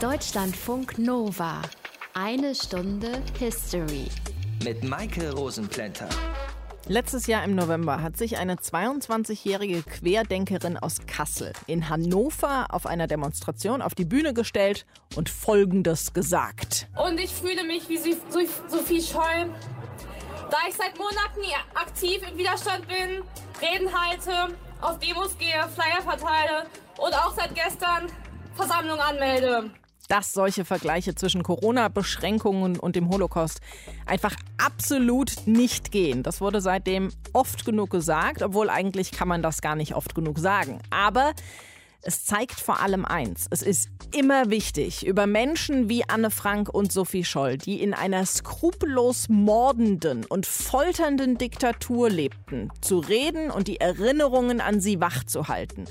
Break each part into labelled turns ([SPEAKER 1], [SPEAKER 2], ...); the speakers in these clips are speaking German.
[SPEAKER 1] Deutschlandfunk Nova. Eine Stunde History.
[SPEAKER 2] Mit Maike Rosenplanter.
[SPEAKER 3] Letztes Jahr im November hat sich eine 22-jährige Querdenkerin aus Kassel in Hannover auf einer Demonstration auf die Bühne gestellt und Folgendes gesagt.
[SPEAKER 4] Und ich fühle mich wie Sophie Scholl, da ich seit Monaten aktiv im Widerstand bin, Reden halte, auf Demos gehe, Flyer verteile und auch seit gestern Versammlung anmelde
[SPEAKER 3] dass solche Vergleiche zwischen Corona-Beschränkungen und dem Holocaust einfach absolut nicht gehen. Das wurde seitdem oft genug gesagt, obwohl eigentlich kann man das gar nicht oft genug sagen. Aber es zeigt vor allem eins. Es ist immer wichtig, über Menschen wie Anne Frank und Sophie Scholl, die in einer skrupellos mordenden und folternden Diktatur lebten, zu reden und die Erinnerungen an sie wachzuhalten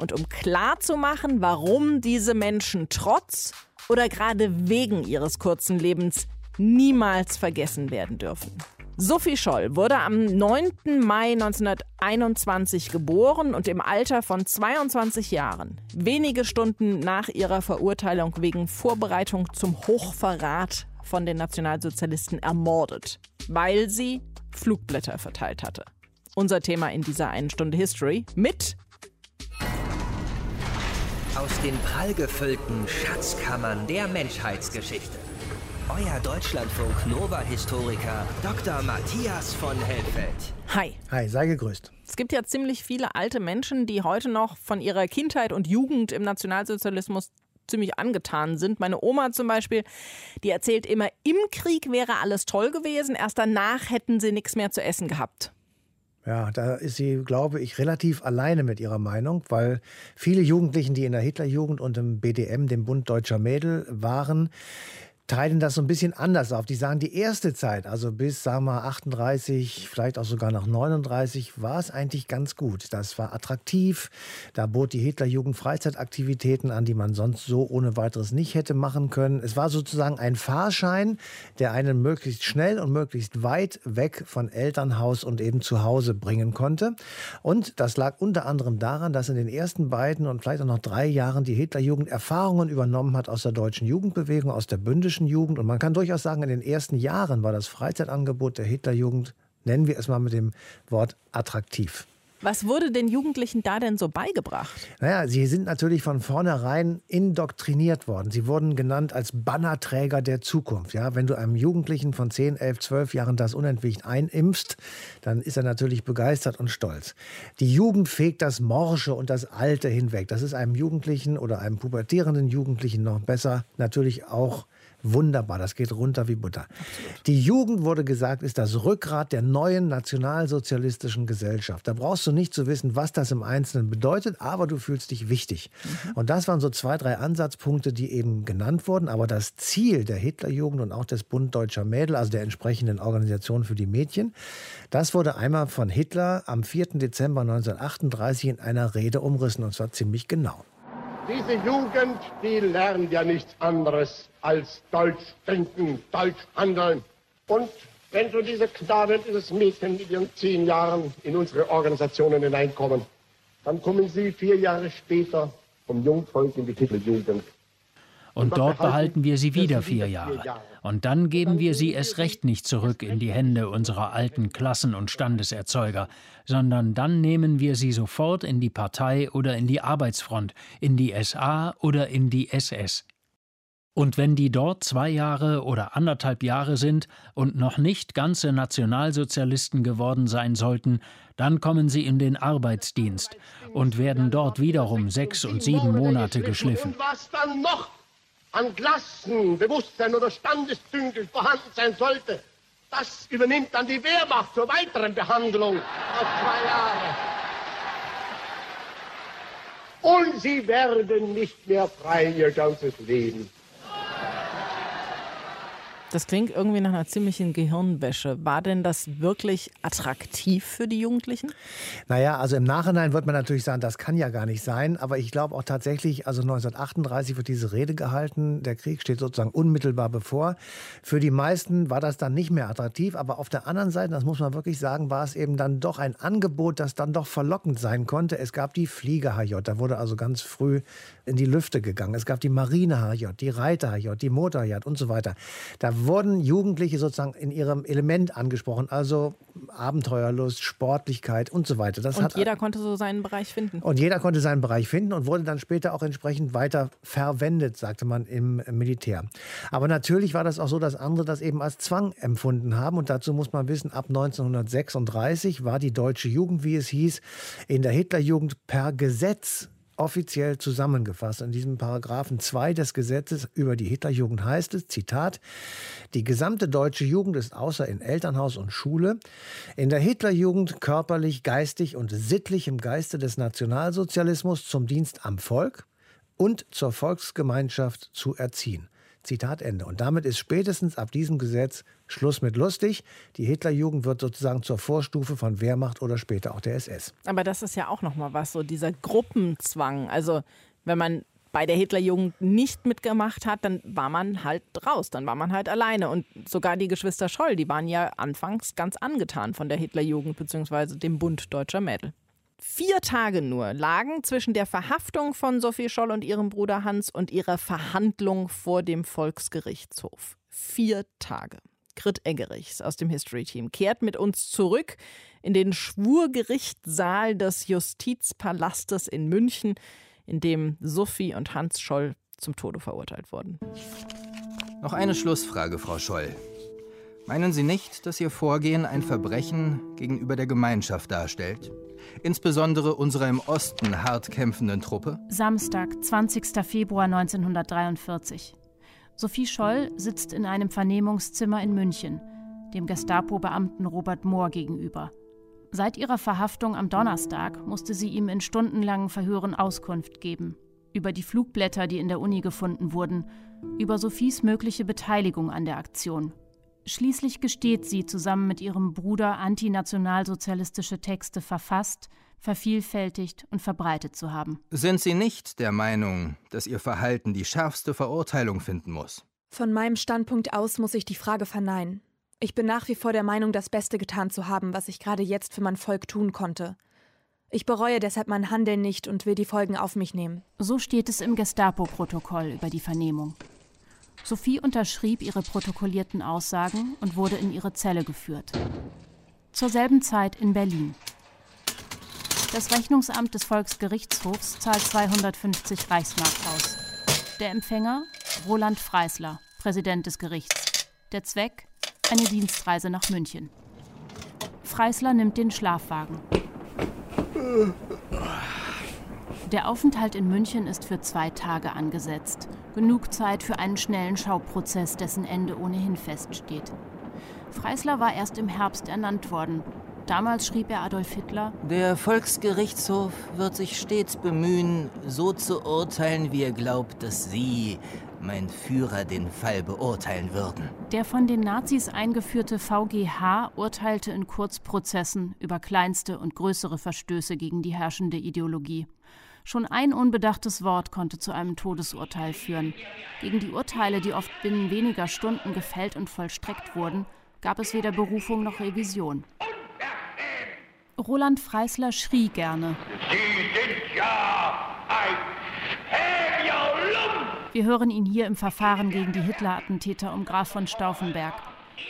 [SPEAKER 3] und um klarzumachen, warum diese Menschen trotz oder gerade wegen ihres kurzen Lebens niemals vergessen werden dürfen. Sophie Scholl wurde am 9. Mai 1921 geboren und im Alter von 22 Jahren, wenige Stunden nach ihrer Verurteilung wegen Vorbereitung zum Hochverrat von den Nationalsozialisten ermordet, weil sie Flugblätter verteilt hatte. Unser Thema in dieser einen Stunde History mit
[SPEAKER 2] aus den prallgefüllten Schatzkammern der Menschheitsgeschichte. Euer Deutschlandfunk Nova-Historiker Dr. Matthias von Helfeld.
[SPEAKER 3] Hi.
[SPEAKER 5] Hi, sei gegrüßt.
[SPEAKER 3] Es gibt ja ziemlich viele alte Menschen, die heute noch von ihrer Kindheit und Jugend im Nationalsozialismus ziemlich angetan sind. Meine Oma zum Beispiel, die erzählt immer, im Krieg wäre alles toll gewesen, erst danach hätten sie nichts mehr zu essen gehabt.
[SPEAKER 5] Ja, da ist sie, glaube ich, relativ alleine mit ihrer Meinung, weil viele Jugendlichen, die in der Hitlerjugend und im BDM, dem Bund Deutscher Mädel, waren, teilen das so ein bisschen anders auf. Die sagen, die erste Zeit, also bis, sagen wir, 38, vielleicht auch sogar nach 39, war es eigentlich ganz gut. Das war attraktiv. Da bot die Hitlerjugend Freizeitaktivitäten an, die man sonst so ohne weiteres nicht hätte machen können. Es war sozusagen ein Fahrschein, der einen möglichst schnell und möglichst weit weg von Elternhaus und eben zu Hause bringen konnte. Und das lag unter anderem daran, dass in den ersten beiden und vielleicht auch noch drei Jahren die Hitlerjugend Erfahrungen übernommen hat aus der deutschen Jugendbewegung, aus der bündischen deutschen Jugend. Und man kann durchaus sagen, in den ersten Jahren war das Freizeitangebot der Hitlerjugend, nennen wir es mal mit dem Wort attraktiv.
[SPEAKER 3] Was wurde den Jugendlichen da denn so beigebracht?
[SPEAKER 5] Naja, sie sind natürlich von vornherein indoktriniert worden. Sie wurden genannt als Bannerträger der Zukunft. Ja, wenn du einem Jugendlichen von 10, 11, 12 Jahren das unentwegt einimpfst, dann ist er natürlich begeistert und stolz. Die Jugend fegt das Morsche und das Alte hinweg. Das ist einem Jugendlichen oder einem pubertierenden Jugendlichen noch besser natürlich auch Wunderbar, das geht runter wie Butter. Absolut. Die Jugend, wurde gesagt, ist das Rückgrat der neuen nationalsozialistischen Gesellschaft. Da brauchst du nicht zu wissen, was das im Einzelnen bedeutet, aber du fühlst dich wichtig. Mhm. Und das waren so zwei, drei Ansatzpunkte, die eben genannt wurden. Aber das Ziel der Hitlerjugend und auch des Bund Deutscher Mädel, also der entsprechenden Organisation für die Mädchen, das wurde einmal von Hitler am 4. Dezember 1938 in einer Rede umrissen und zwar ziemlich genau.
[SPEAKER 6] Diese Jugend, die lernt ja nichts anderes als Deutsch denken, Deutsch handeln. Und wenn so diese Knaben, dieses Mädchen mit ihren zehn Jahren in unsere Organisationen hineinkommen, dann kommen sie vier Jahre später vom Jungvolk in die Titeljugend.
[SPEAKER 7] Und dort behalten wir sie wieder vier Jahre. Und dann geben wir sie erst recht nicht zurück in die Hände unserer alten Klassen- und Standeserzeuger, sondern dann nehmen wir sie sofort in die Partei oder in die Arbeitsfront, in die SA oder in die SS. Und wenn die dort zwei Jahre oder anderthalb Jahre sind und noch nicht ganze Nationalsozialisten geworden sein sollten, dann kommen sie in den Arbeitsdienst und werden dort wiederum sechs und sieben Monate geschliffen.
[SPEAKER 6] Was dann noch an Klassen, Bewusstsein oder Standesdünkel vorhanden sein sollte, das übernimmt dann die Wehrmacht zur weiteren Behandlung auf zwei Jahre. Und sie werden nicht mehr frei ihr ganzes Leben.
[SPEAKER 3] Das klingt irgendwie nach einer ziemlichen Gehirnwäsche. War denn das wirklich attraktiv für die Jugendlichen?
[SPEAKER 5] Naja, also im Nachhinein wird man natürlich sagen, das kann ja gar nicht sein. Aber ich glaube auch tatsächlich, also 1938 wird diese Rede gehalten. Der Krieg steht sozusagen unmittelbar bevor. Für die meisten war das dann nicht mehr attraktiv. Aber auf der anderen Seite, das muss man wirklich sagen, war es eben dann doch ein Angebot, das dann doch verlockend sein konnte. Es gab die Flieger-HJ. Da wurde also ganz früh in die Lüfte gegangen. Es gab die Marine-HJ, die Reiter-HJ, die Motor-HJ und so weiter. Da wurden Jugendliche sozusagen in ihrem Element angesprochen, also Abenteuerlust, Sportlichkeit und so weiter.
[SPEAKER 3] Das und jeder konnte so seinen Bereich finden.
[SPEAKER 5] Und jeder konnte seinen Bereich finden und wurde dann später auch entsprechend weiter verwendet, sagte man im Militär. Aber natürlich war das auch so, dass andere das eben als Zwang empfunden haben. Und dazu muss man wissen, ab 1936 war die deutsche Jugend, wie es hieß, in der Hitlerjugend per Gesetz offiziell zusammengefasst. In diesem Paragraphen 2 des Gesetzes über die Hitlerjugend heißt es, Zitat, die gesamte deutsche Jugend ist außer in Elternhaus und Schule in der Hitlerjugend körperlich, geistig und sittlich im Geiste des Nationalsozialismus zum Dienst am Volk und zur Volksgemeinschaft zu erziehen. Zitat Ende. Und damit ist spätestens ab diesem Gesetz Schluss mit lustig. Die Hitlerjugend wird sozusagen zur Vorstufe von Wehrmacht oder später auch der SS.
[SPEAKER 3] Aber das ist ja auch noch mal was, so dieser Gruppenzwang. Also wenn man bei der Hitlerjugend nicht mitgemacht hat, dann war man halt raus, dann war man halt alleine. Und sogar die Geschwister Scholl, die waren ja anfangs ganz angetan von der Hitlerjugend bzw. dem Bund deutscher Mädel. Vier Tage nur lagen zwischen der Verhaftung von Sophie Scholl und ihrem Bruder Hans und ihrer Verhandlung vor dem Volksgerichtshof. Vier Tage. Grit Eggerichs aus dem History Team kehrt mit uns zurück in den Schwurgerichtssaal des Justizpalastes in München, in dem Sophie und Hans Scholl zum Tode verurteilt wurden.
[SPEAKER 8] Noch eine Schlussfrage, Frau Scholl. Meinen Sie nicht, dass Ihr Vorgehen ein Verbrechen gegenüber der Gemeinschaft darstellt? insbesondere unserer im Osten hart kämpfenden Truppe?
[SPEAKER 9] Samstag, 20. Februar 1943. Sophie Scholl sitzt in einem Vernehmungszimmer in München, dem Gestapo-Beamten Robert Mohr gegenüber. Seit ihrer Verhaftung am Donnerstag musste sie ihm in stundenlangen Verhören Auskunft geben. Über die Flugblätter, die in der Uni gefunden wurden, über Sophies mögliche Beteiligung an der Aktion Schließlich gesteht sie, zusammen mit ihrem Bruder antinationalsozialistische Texte verfasst, vervielfältigt und verbreitet zu haben.
[SPEAKER 8] Sind Sie nicht der Meinung, dass Ihr Verhalten die schärfste Verurteilung finden muss?
[SPEAKER 10] Von meinem Standpunkt aus muss ich die Frage verneinen. Ich bin nach wie vor der Meinung, das Beste getan zu haben, was ich gerade jetzt für mein Volk tun konnte. Ich bereue deshalb mein Handeln nicht und will die Folgen auf mich nehmen.
[SPEAKER 9] So steht es im Gestapo-Protokoll über die Vernehmung. Sophie unterschrieb ihre protokollierten Aussagen und wurde in ihre Zelle geführt. Zur selben Zeit in Berlin. Das Rechnungsamt des Volksgerichtshofs zahlt 250 Reichsmark aus. Der Empfänger Roland Freisler, Präsident des Gerichts. Der Zweck eine Dienstreise nach München. Freisler nimmt den Schlafwagen. Der Aufenthalt in München ist für zwei Tage angesetzt. Genug Zeit für einen schnellen Schauprozess, dessen Ende ohnehin feststeht. Freisler war erst im Herbst ernannt worden. Damals schrieb er Adolf Hitler:
[SPEAKER 2] Der Volksgerichtshof wird sich stets bemühen, so zu urteilen, wie er glaubt, dass Sie, mein Führer, den Fall beurteilen würden.
[SPEAKER 9] Der von den Nazis eingeführte VGH urteilte in Kurzprozessen über kleinste und größere Verstöße gegen die herrschende Ideologie. Schon ein unbedachtes Wort konnte zu einem Todesurteil führen. Gegen die Urteile, die oft binnen weniger Stunden gefällt und vollstreckt wurden, gab es weder Berufung noch Revision. Roland Freisler schrie gerne. Sie sind ja ein Häviolum! Wir hören ihn hier im Verfahren gegen die Hitler-Attentäter um Graf von Stauffenberg.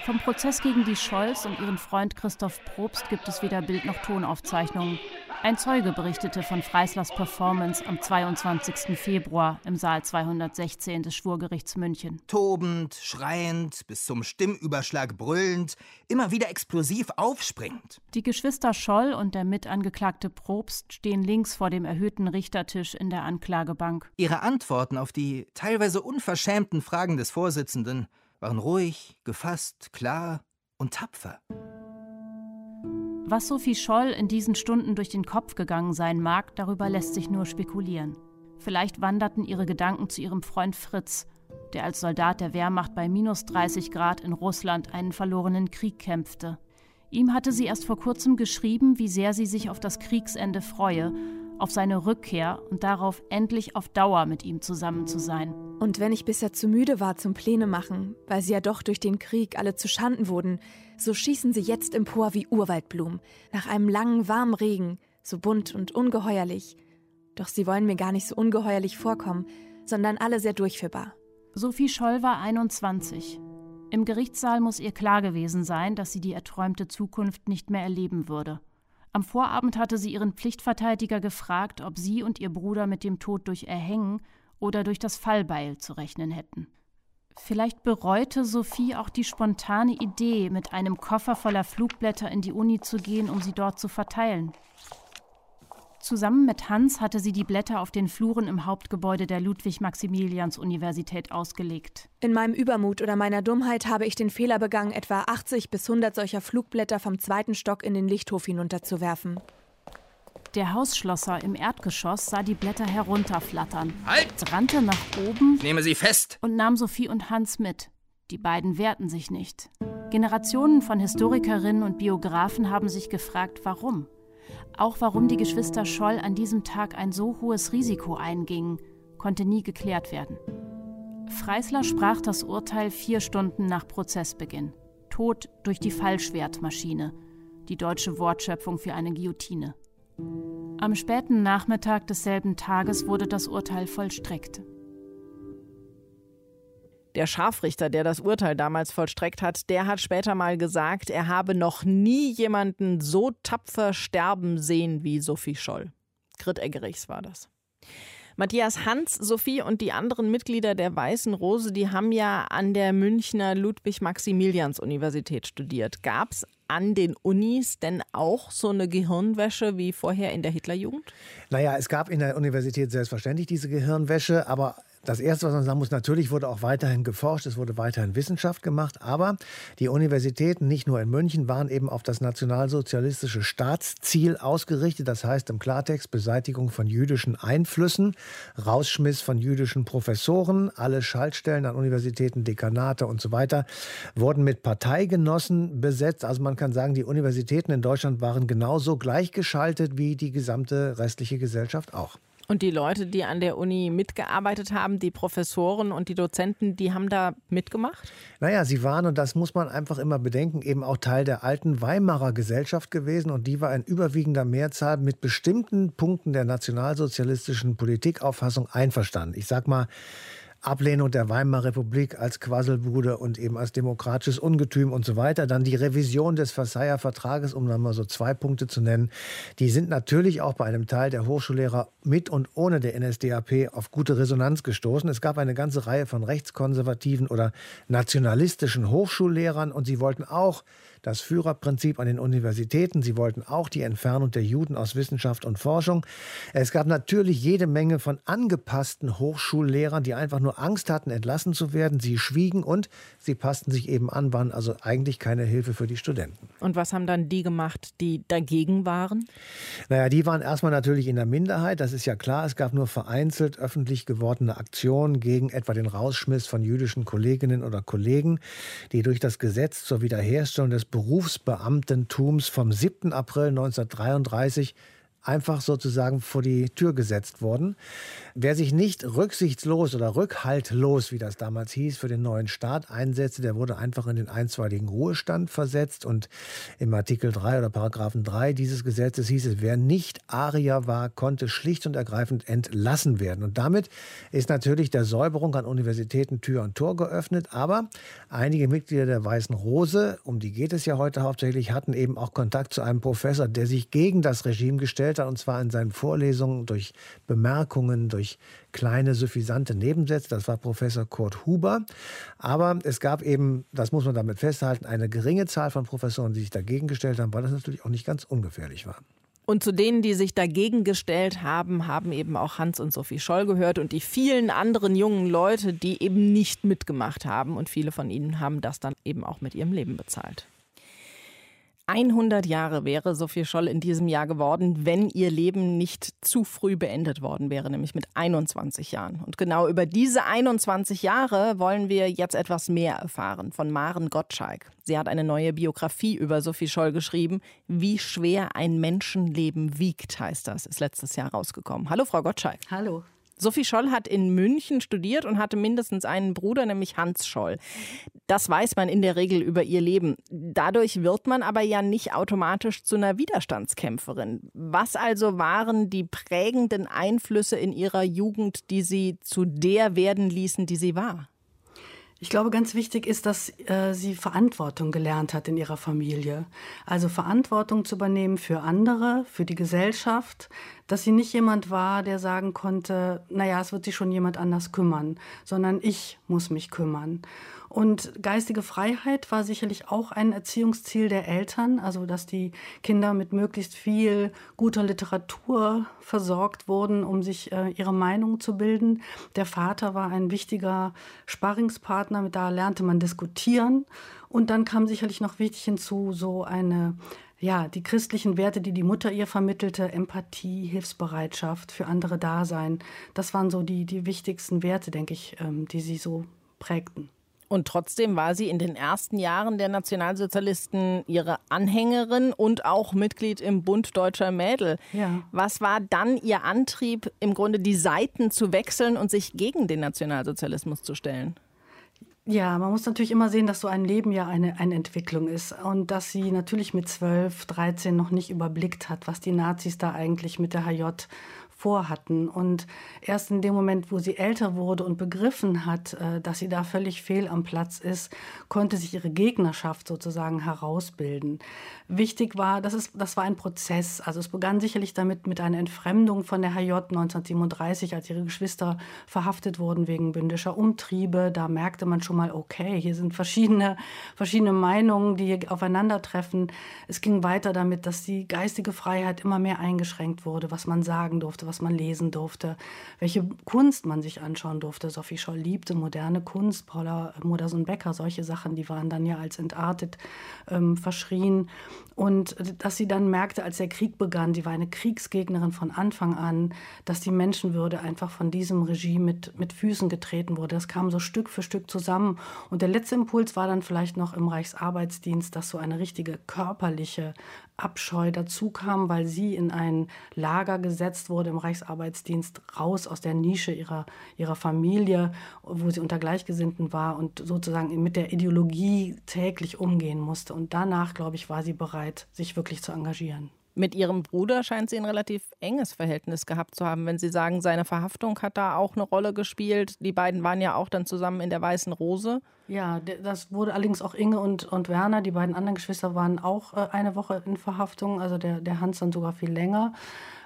[SPEAKER 9] Vom Prozess gegen die Scholz und ihren Freund Christoph Probst gibt es weder Bild noch Tonaufzeichnungen. Ein Zeuge berichtete von Freislers Performance am 22. Februar im Saal 216 des Schwurgerichts München.
[SPEAKER 8] Tobend, schreiend, bis zum Stimmüberschlag brüllend, immer wieder explosiv aufspringend.
[SPEAKER 9] Die Geschwister Scholl und der Mitangeklagte Probst stehen links vor dem erhöhten Richtertisch in der Anklagebank.
[SPEAKER 8] Ihre Antworten auf die teilweise unverschämten Fragen des Vorsitzenden waren ruhig, gefasst, klar und tapfer.
[SPEAKER 9] Was Sophie Scholl in diesen Stunden durch den Kopf gegangen sein mag, darüber lässt sich nur spekulieren. Vielleicht wanderten ihre Gedanken zu ihrem Freund Fritz der als Soldat der Wehrmacht bei minus 30 Grad in Russland einen verlorenen Krieg kämpfte. Ihm hatte sie erst vor kurzem geschrieben, wie sehr sie sich auf das Kriegsende freue, auf seine Rückkehr und darauf, endlich auf Dauer mit ihm zusammen zu sein.
[SPEAKER 10] Und wenn ich bisher zu müde war zum Pläne machen, weil sie ja doch durch den Krieg alle zu Schanden wurden, so schießen sie jetzt empor wie Urwaldblumen, nach einem langen, warmen Regen, so bunt und ungeheuerlich. Doch sie wollen mir gar nicht so ungeheuerlich vorkommen, sondern alle sehr durchführbar.
[SPEAKER 9] Sophie Scholl war 21. Im Gerichtssaal muss ihr klar gewesen sein, dass sie die erträumte Zukunft nicht mehr erleben würde. Am Vorabend hatte sie ihren Pflichtverteidiger gefragt, ob sie und ihr Bruder mit dem Tod durch Erhängen oder durch das Fallbeil zu rechnen hätten. Vielleicht bereute Sophie auch die spontane Idee, mit einem Koffer voller Flugblätter in die Uni zu gehen, um sie dort zu verteilen. Zusammen mit Hans hatte sie die Blätter auf den Fluren im Hauptgebäude der Ludwig-Maximilians-Universität ausgelegt.
[SPEAKER 10] In meinem Übermut oder meiner Dummheit habe ich den Fehler begangen, etwa 80 bis 100 solcher Flugblätter vom zweiten Stock in den Lichthof hinunterzuwerfen.
[SPEAKER 9] Der Hausschlosser im Erdgeschoss sah die Blätter herunterflattern,
[SPEAKER 8] Halt!
[SPEAKER 9] rannte nach oben
[SPEAKER 8] Ich nehme Sie fest!
[SPEAKER 9] und nahm Sophie und Hans mit. Die beiden wehrten sich nicht. Generationen von Historikerinnen und Biografen haben sich gefragt, warum. Auch warum die Geschwister Scholl an diesem Tag ein so hohes Risiko eingingen, konnte nie geklärt werden. Freisler sprach das Urteil vier Stunden nach Prozessbeginn. Tod durch die Fallschwertmaschine, die deutsche Wortschöpfung für eine Guillotine. Am späten Nachmittag desselben Tages wurde das Urteil vollstreckt.
[SPEAKER 3] Der Scharfrichter, der das Urteil damals vollstreckt hat, der hat später mal gesagt, er habe noch nie jemanden so tapfer sterben sehen wie Sophie Scholl. Grit Eggerichs war das. Matthias Hans, Sophie und die anderen Mitglieder der Weißen Rose, die haben ja an der Münchner Ludwig-Maximilians-Universität studiert. Gab es an den Unis denn auch so eine Gehirnwäsche wie vorher in der Hitlerjugend?
[SPEAKER 5] Naja, es gab in der Universität selbstverständlich diese Gehirnwäsche, aber das Erste, was man sagen muss, natürlich wurde auch weiterhin geforscht, es wurde weiterhin Wissenschaft gemacht, aber die Universitäten, nicht nur in München, waren eben auf das nationalsozialistische Staatsziel ausgerichtet. Das heißt im Klartext Beseitigung von jüdischen Einflüssen, Rausschmiss von jüdischen Professoren, alle Schaltstellen an Universitäten, Dekanate und so weiter wurden mit Parteigenossen besetzt. Also man kann sagen, die Universitäten in Deutschland waren genauso gleichgeschaltet wie die gesamte restliche Gesellschaft auch.
[SPEAKER 3] Und die Leute, die an der Uni mitgearbeitet haben, die Professoren und die Dozenten, die haben da mitgemacht?
[SPEAKER 5] Naja, sie waren, und das muss man einfach immer bedenken, eben auch Teil der alten Weimarer Gesellschaft gewesen. Und die war in überwiegender Mehrzahl mit bestimmten Punkten der nationalsozialistischen Politikauffassung einverstanden. Ich sag mal, Ablehnung der Weimarer Republik als Quasselbude und eben als demokratisches Ungetüm und so weiter. Dann die Revision des Versailler Vertrages, um dann mal so zwei Punkte zu nennen. Die sind natürlich auch bei einem Teil der Hochschullehrer mit und ohne der NSDAP auf gute Resonanz gestoßen. Es gab eine ganze Reihe von rechtskonservativen oder nationalistischen Hochschullehrern und sie wollten auch das Führerprinzip an den Universitäten. Sie wollten auch die Entfernung der Juden aus Wissenschaft und Forschung. Es gab natürlich jede Menge von angepassten Hochschullehrern, die einfach nur Angst hatten, entlassen zu werden. Sie schwiegen und sie passten sich eben an, waren also eigentlich keine Hilfe für die Studenten.
[SPEAKER 3] Und was haben dann die gemacht, die dagegen waren?
[SPEAKER 5] Naja, die waren erstmal natürlich in der Minderheit, das ist ja klar. Es gab nur vereinzelt öffentlich gewordene Aktionen gegen etwa den Rausschmiss von jüdischen Kolleginnen oder Kollegen, die durch das Gesetz zur Wiederherstellung des Berufsbeamtentums vom 7. April 1933 einfach sozusagen vor die Tür gesetzt wurden. Wer sich nicht rücksichtslos oder rückhaltlos, wie das damals hieß, für den neuen Staat einsetzte, der wurde einfach in den einstweiligen Ruhestand versetzt. Und im Artikel 3 oder Paragraphen 3 dieses Gesetzes hieß es, wer nicht Arier war, konnte schlicht und ergreifend entlassen werden. Und damit ist natürlich der Säuberung an Universitäten Tür und Tor geöffnet. Aber einige Mitglieder der Weißen Rose, um die geht es ja heute hauptsächlich, hatten eben auch Kontakt zu einem Professor, der sich gegen das Regime gestellt hat, und zwar in seinen Vorlesungen durch Bemerkungen, durch kleine suffisante Nebensätze. Das war Professor Kurt Huber. Aber es gab eben, das muss man damit festhalten, eine geringe Zahl von Professoren, die sich dagegen gestellt haben, weil das natürlich auch nicht ganz ungefährlich war.
[SPEAKER 3] Und zu denen, die sich dagegen gestellt haben, haben eben auch Hans und Sophie Scholl gehört und die vielen anderen jungen Leute, die eben nicht mitgemacht haben. Und viele von ihnen haben das dann eben auch mit ihrem Leben bezahlt. 100 Jahre wäre Sophie Scholl in diesem Jahr geworden, wenn ihr Leben nicht zu früh beendet worden wäre, nämlich mit 21 Jahren. Und genau über diese 21 Jahre wollen wir jetzt etwas mehr erfahren von Maren Gottschalk. Sie hat eine neue Biografie über Sophie Scholl geschrieben. Wie schwer ein Menschenleben wiegt, heißt das, ist letztes Jahr rausgekommen. Hallo, Frau Gottschalk.
[SPEAKER 11] Hallo.
[SPEAKER 3] Sophie Scholl hat in München studiert und hatte mindestens einen Bruder, nämlich Hans Scholl. Das weiß man in der Regel über ihr Leben. Dadurch wird man aber ja nicht automatisch zu einer Widerstandskämpferin. Was also waren die prägenden Einflüsse in ihrer Jugend, die sie zu der werden ließen, die sie war?
[SPEAKER 11] Ich glaube, ganz wichtig ist, dass äh, sie Verantwortung gelernt hat in ihrer Familie. Also Verantwortung zu übernehmen für andere, für die Gesellschaft, dass sie nicht jemand war, der sagen konnte, naja, es wird sich schon jemand anders kümmern, sondern ich muss mich kümmern. Und geistige Freiheit war sicherlich auch ein Erziehungsziel der Eltern, also dass die Kinder mit möglichst viel guter Literatur versorgt wurden, um sich äh, ihre Meinung zu bilden. Der Vater war ein wichtiger Sparringspartner, da lernte man diskutieren. Und dann kam sicherlich noch wichtig hinzu, so eine ja, die christlichen Werte, die die Mutter ihr vermittelte, Empathie, Hilfsbereitschaft, für andere Dasein, das waren so die, die wichtigsten Werte, denke ich, ähm, die sie so prägten.
[SPEAKER 3] Und trotzdem war sie in den ersten Jahren der Nationalsozialisten ihre Anhängerin und auch Mitglied im Bund Deutscher Mädel.
[SPEAKER 11] Ja.
[SPEAKER 3] Was war dann ihr Antrieb, im Grunde die Seiten zu wechseln und sich gegen den Nationalsozialismus zu stellen?
[SPEAKER 11] Ja, man muss natürlich immer sehen, dass so ein Leben ja eine, eine Entwicklung ist und dass sie natürlich mit 12, 13 noch nicht überblickt hat, was die Nazis da eigentlich mit der HJ vorhatten. Und erst in dem Moment, wo sie älter wurde und begriffen hat, äh, dass sie da völlig fehl am Platz ist, konnte sich ihre Gegnerschaft sozusagen herausbilden. Wichtig war, das, ist, das war ein Prozess. Also es begann sicherlich damit mit einer Entfremdung von der HJ 1937, als ihre Geschwister verhaftet wurden wegen bündischer Umtriebe. Da merkte man schon mal, okay, hier sind verschiedene, verschiedene Meinungen, die hier aufeinandertreffen. Es ging weiter damit, dass die geistige Freiheit immer mehr eingeschränkt wurde, was man sagen durfte, was man lesen durfte, welche Kunst man sich anschauen durfte. Sophie Scholl liebte moderne Kunst, Paula Modersohn-Becker, solche Sachen, die waren dann ja als entartet ähm, verschrien. Und dass sie dann merkte, als der Krieg begann, sie war eine Kriegsgegnerin von Anfang an, dass die Menschenwürde einfach von diesem Regime mit, mit Füßen getreten wurde. Das kam so Stück für Stück zusammen. Und der letzte Impuls war dann vielleicht noch im Reichsarbeitsdienst, dass so eine richtige körperliche Abscheu dazu kam, weil sie in ein Lager gesetzt wurde im Reichsarbeitsdienst, raus aus der Nische ihrer, ihrer Familie, wo sie unter Gleichgesinnten war und sozusagen mit der Ideologie täglich umgehen musste. Und danach, glaube ich, war sie bereit, sich wirklich zu engagieren.
[SPEAKER 3] Mit Ihrem Bruder scheint sie ein relativ enges Verhältnis gehabt zu haben. Wenn Sie sagen, seine Verhaftung hat da auch eine Rolle gespielt. Die beiden waren ja auch dann zusammen in der Weißen Rose.
[SPEAKER 11] Ja, das wurde allerdings auch Inge und, und Werner, die beiden anderen Geschwister, waren auch äh, eine Woche in Verhaftung. Also der, der Hans dann sogar viel länger.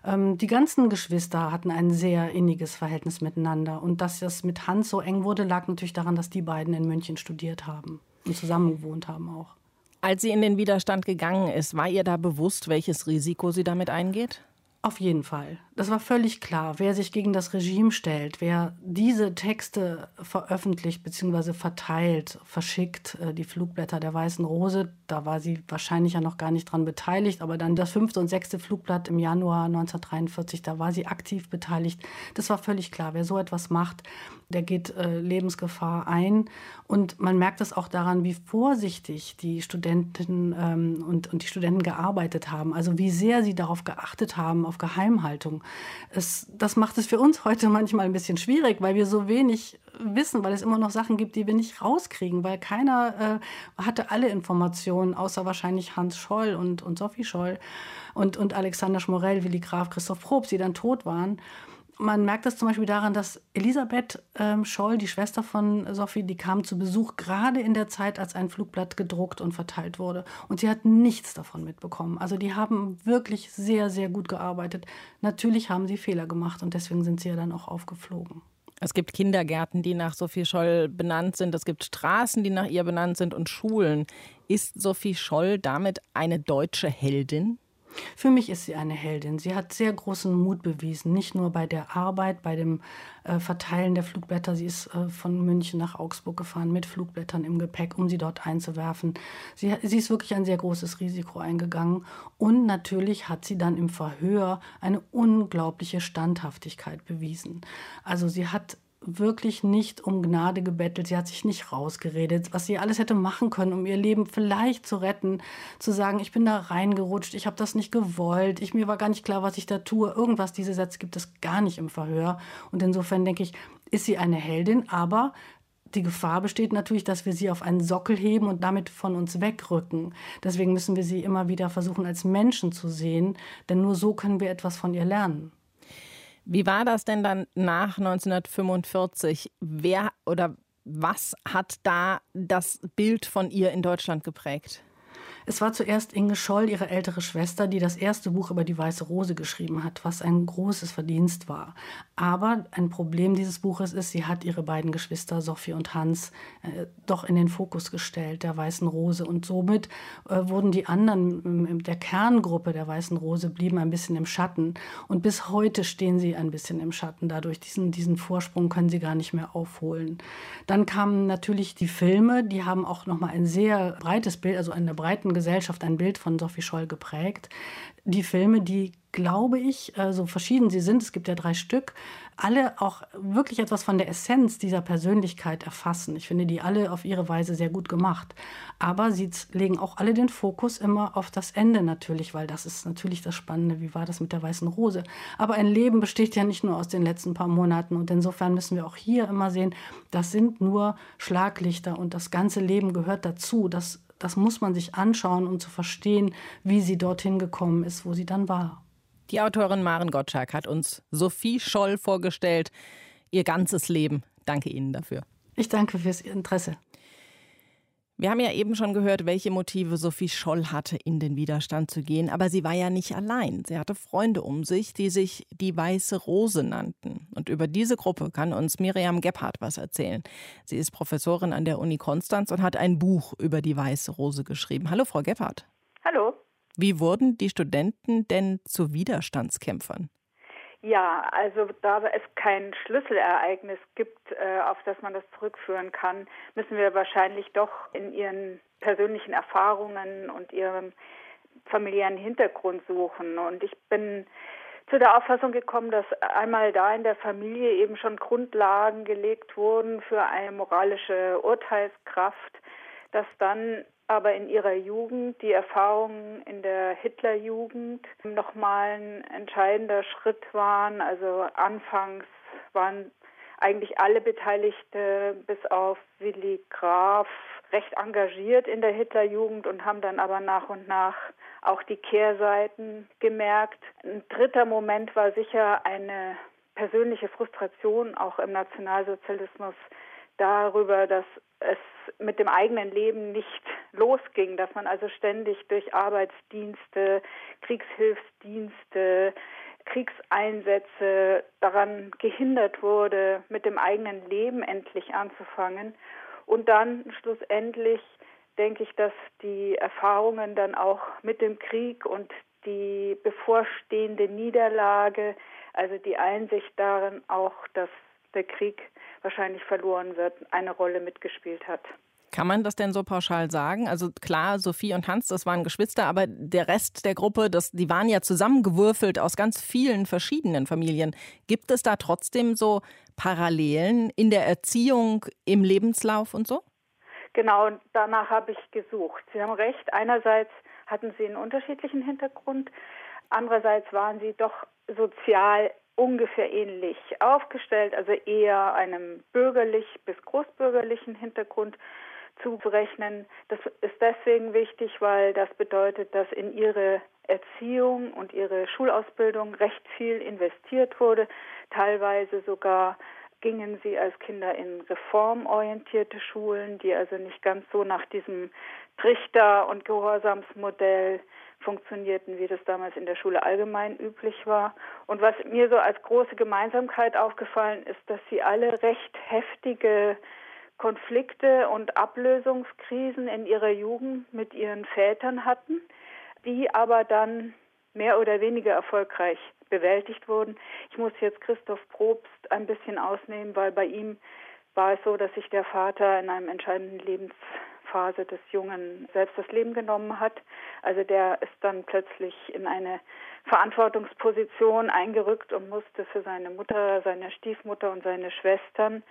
[SPEAKER 11] Ähm, die ganzen Geschwister hatten ein sehr inniges Verhältnis miteinander. Und dass das mit Hans so eng wurde, lag natürlich daran, dass die beiden in München studiert haben und zusammen gewohnt haben auch.
[SPEAKER 3] Als sie in den Widerstand gegangen ist, war ihr da bewusst, welches Risiko sie damit eingeht?
[SPEAKER 11] Auf jeden Fall. Das war völlig klar. Wer sich gegen das Regime stellt, wer diese Texte veröffentlicht bzw. verteilt, verschickt, äh, die Flugblätter der Weißen Rose, da war sie wahrscheinlich ja noch gar nicht dran beteiligt, aber dann das fünfte und sechste Flugblatt im Januar 1943, da war sie aktiv beteiligt. Das war völlig klar. Wer so etwas macht, der geht äh, Lebensgefahr ein. Und man merkt es auch daran, wie vorsichtig die Studenten ähm, und, und die Studenten gearbeitet haben. Also wie sehr sie darauf geachtet haben, auf Geheimhaltung. Es, das macht es für uns heute manchmal ein bisschen schwierig, weil wir so wenig wissen, weil es immer noch Sachen gibt, die wir nicht rauskriegen, weil keiner äh, hatte alle Informationen, außer wahrscheinlich Hans Scholl und, und Sophie Scholl und, und Alexander Schmorell, Willi Graf, Christoph Probst, die dann tot waren man merkt das zum Beispiel daran, dass Elisabeth ähm, Scholl, die Schwester von Sophie, die kam zu Besuch gerade in der Zeit, als ein Flugblatt gedruckt und verteilt wurde. Und sie hat nichts davon mitbekommen. Also die haben wirklich sehr, sehr gut gearbeitet. Natürlich haben sie Fehler gemacht und deswegen sind sie ja dann auch aufgeflogen.
[SPEAKER 3] Es gibt Kindergärten, die nach Sophie Scholl benannt sind. Es gibt Straßen, die nach ihr benannt sind und Schulen. Ist Sophie Scholl damit eine deutsche Heldin?
[SPEAKER 11] Für mich ist sie eine Heldin. Sie hat sehr großen Mut bewiesen, nicht nur bei der Arbeit, bei dem äh, Verteilen der Flugblätter. Sie ist äh, von München nach Augsburg gefahren mit Flugblättern im Gepäck, um sie dort einzuwerfen. Sie, sie ist wirklich ein sehr großes Risiko eingegangen. Und natürlich hat sie dann im Verhör eine unglaubliche Standhaftigkeit bewiesen. Also sie hat wirklich nicht um Gnade gebettelt. Sie hat sich nicht rausgeredet, was sie alles hätte machen können, um ihr Leben vielleicht zu retten. Zu sagen, ich bin da reingerutscht, ich habe das nicht gewollt, ich, mir war gar nicht klar, was ich da tue. Irgendwas, diese Sätze gibt es gar nicht im Verhör. Und insofern denke ich, ist sie eine Heldin, aber die Gefahr besteht natürlich, dass wir sie auf einen Sockel heben und damit von uns wegrücken. Deswegen müssen wir sie immer wieder versuchen, als Menschen zu sehen, denn nur so können wir etwas von ihr lernen.
[SPEAKER 3] Wie war das denn dann nach 1945? Wer oder was hat da das Bild von ihr in Deutschland geprägt?
[SPEAKER 11] Es war zuerst Inge Scholl, ihre ältere Schwester, die das erste Buch über die Weiße Rose geschrieben hat, was ein großes Verdienst war. Aber ein Problem dieses Buches ist, sie hat ihre beiden Geschwister Sophie und Hans äh, doch in den Fokus gestellt, der Weißen Rose. Und somit äh, wurden die anderen der Kerngruppe der Weißen Rose blieben ein bisschen im Schatten. Und bis heute stehen sie ein bisschen im Schatten. Dadurch diesen, diesen Vorsprung können sie gar nicht mehr aufholen. Dann kamen natürlich die Filme, die haben auch nochmal ein sehr breites Bild, also eine breiten Gesellschaft ein Bild von Sophie Scholl geprägt. Die Filme, die, glaube ich, äh, so verschieden sie sind, es gibt ja drei Stück, alle auch wirklich etwas von der Essenz dieser Persönlichkeit erfassen. Ich finde die alle auf ihre Weise sehr gut gemacht. Aber sie legen auch alle den Fokus immer auf das Ende natürlich, weil das ist natürlich das Spannende. Wie war das mit der weißen Rose? Aber ein Leben besteht ja nicht nur aus den letzten paar Monaten. Und insofern müssen wir auch hier immer sehen, das sind nur Schlaglichter und das ganze Leben gehört dazu. Das das muss man sich anschauen, um zu verstehen, wie sie dorthin gekommen ist, wo sie dann war.
[SPEAKER 3] Die Autorin Maren Gottschalk hat uns Sophie Scholl vorgestellt, ihr ganzes Leben. Danke Ihnen dafür.
[SPEAKER 11] Ich danke fürs Interesse.
[SPEAKER 3] Wir haben ja eben schon gehört, welche Motive Sophie Scholl hatte, in den Widerstand zu gehen. Aber sie war ja nicht allein. Sie hatte Freunde um sich, die sich die Weiße Rose nannten. Und über diese Gruppe kann uns Miriam Gebhardt was erzählen. Sie ist Professorin an der Uni Konstanz und hat ein Buch über die Weiße Rose geschrieben. Hallo, Frau Gebhardt.
[SPEAKER 12] Hallo.
[SPEAKER 3] Wie wurden die Studenten denn zu Widerstandskämpfern?
[SPEAKER 12] Ja, also da es kein Schlüsselereignis gibt, äh, auf das man das zurückführen kann, müssen wir wahrscheinlich doch in ihren persönlichen Erfahrungen und ihrem familiären Hintergrund suchen. Und ich bin zu der Auffassung gekommen, dass einmal da in der Familie eben schon Grundlagen gelegt wurden für eine moralische Urteilskraft, dass dann aber in ihrer Jugend die Erfahrungen in der Hitlerjugend nochmal ein entscheidender Schritt waren. Also anfangs waren eigentlich alle Beteiligte bis auf Willi Graf recht engagiert in der Hitlerjugend und haben dann aber nach und nach auch die Kehrseiten gemerkt. Ein dritter Moment war sicher eine persönliche Frustration auch im Nationalsozialismus darüber, dass es mit dem eigenen Leben nicht losging, dass man also ständig durch Arbeitsdienste, Kriegshilfsdienste, Kriegseinsätze daran gehindert wurde, mit dem eigenen Leben endlich anzufangen. Und dann schlussendlich denke ich, dass die Erfahrungen dann auch mit dem Krieg und die bevorstehende Niederlage, also die Einsicht darin auch, dass der Krieg wahrscheinlich verloren wird, eine Rolle mitgespielt hat.
[SPEAKER 3] Kann man das denn so pauschal sagen? Also klar, Sophie und Hans, das waren Geschwister, aber der Rest der Gruppe, das, die waren ja zusammengewürfelt aus ganz vielen verschiedenen Familien. Gibt es da trotzdem so Parallelen in der Erziehung, im Lebenslauf und so?
[SPEAKER 12] Genau, danach habe ich gesucht. Sie haben recht. Einerseits hatten sie einen unterschiedlichen Hintergrund, andererseits waren sie doch sozial ungefähr ähnlich aufgestellt, also eher einem bürgerlich bis großbürgerlichen Hintergrund zurechnen. Das ist deswegen wichtig, weil das bedeutet, dass in ihre Erziehung und ihre Schulausbildung recht viel investiert wurde. Teilweise sogar gingen sie als Kinder in reformorientierte Schulen, die also nicht ganz so nach diesem Trichter- und Gehorsamsmodell funktionierten, wie das damals in der Schule allgemein üblich war. Und was mir so als große Gemeinsamkeit aufgefallen ist, dass sie alle recht heftige Konflikte und Ablösungskrisen in ihrer Jugend mit ihren Vätern hatten, die aber dann mehr oder weniger erfolgreich bewältigt wurden. Ich muss jetzt Christoph Probst ein bisschen ausnehmen, weil bei ihm war es so, dass sich der Vater in einem entscheidenden Lebensphase des Jungen selbst das Leben genommen hat. Also der ist dann plötzlich in eine Verantwortungsposition eingerückt und musste für seine Mutter, seine Stiefmutter und seine Schwestern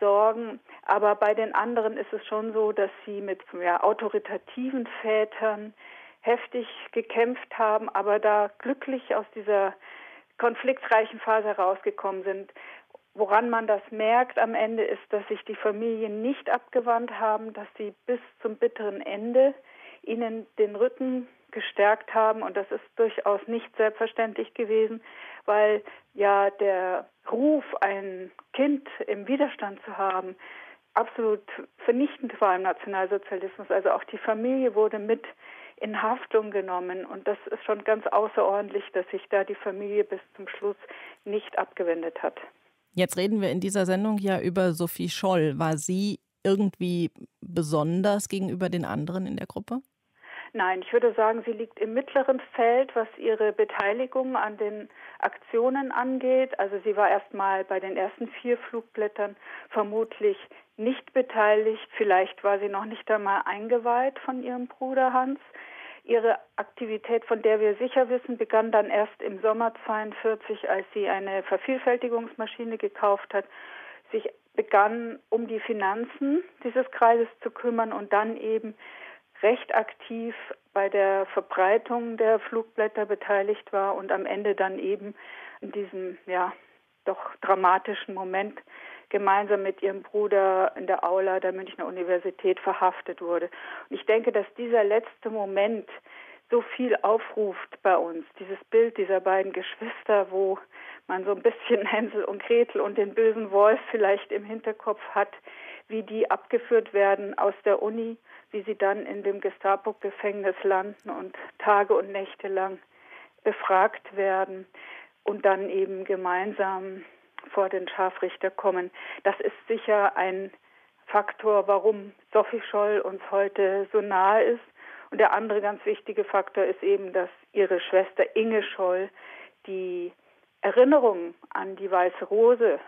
[SPEAKER 12] sorgen. Aber bei den anderen ist es schon so, dass sie mit ja, autoritativen Vätern heftig gekämpft haben, aber da glücklich aus dieser konfliktreichen Phase herausgekommen sind. Woran man das merkt am Ende ist, dass sich die Familien nicht abgewandt haben, dass sie bis zum bitteren Ende ihnen den Rücken gestärkt haben. Und das ist durchaus nicht selbstverständlich gewesen, weil ja der Ruf, ein Kind im Widerstand zu haben, absolut vernichtend war im Nationalsozialismus. Also auch die Familie wurde mit in Haftung genommen. Und das ist schon ganz außerordentlich, dass sich da die Familie bis zum Schluss nicht abgewendet hat.
[SPEAKER 3] Jetzt reden wir in dieser Sendung ja über Sophie Scholl. War sie irgendwie besonders gegenüber den anderen in der Gruppe?
[SPEAKER 12] Nein, ich würde sagen, sie liegt im mittleren Feld, was ihre Beteiligung an den Aktionen angeht. Also sie war erstmal bei den ersten vier Flugblättern vermutlich nicht beteiligt. Vielleicht war sie noch nicht einmal eingeweiht von ihrem Bruder Hans. Ihre Aktivität, von der wir sicher wissen, begann dann erst im Sommer 42, als sie eine Vervielfältigungsmaschine gekauft hat, sich begann, um die Finanzen dieses Kreises zu kümmern und dann eben recht aktiv bei der Verbreitung der Flugblätter beteiligt war und am Ende dann eben in diesem ja doch dramatischen Moment gemeinsam mit ihrem Bruder in der Aula der Münchner Universität verhaftet wurde. Und ich denke, dass dieser letzte Moment so viel aufruft bei uns, dieses Bild dieser beiden Geschwister, wo man so ein bisschen Hänsel und Gretel und den bösen Wolf vielleicht im Hinterkopf hat, wie die abgeführt werden aus der Uni wie sie dann in dem Gestapo-Gefängnis landen und Tage und Nächte lang befragt werden und dann eben gemeinsam vor den Scharfrichter kommen. Das ist sicher ein Faktor, warum Sophie Scholl uns heute so nahe ist. Und der andere ganz wichtige Faktor ist eben, dass ihre Schwester Inge Scholl die Erinnerung an die Weiße Rose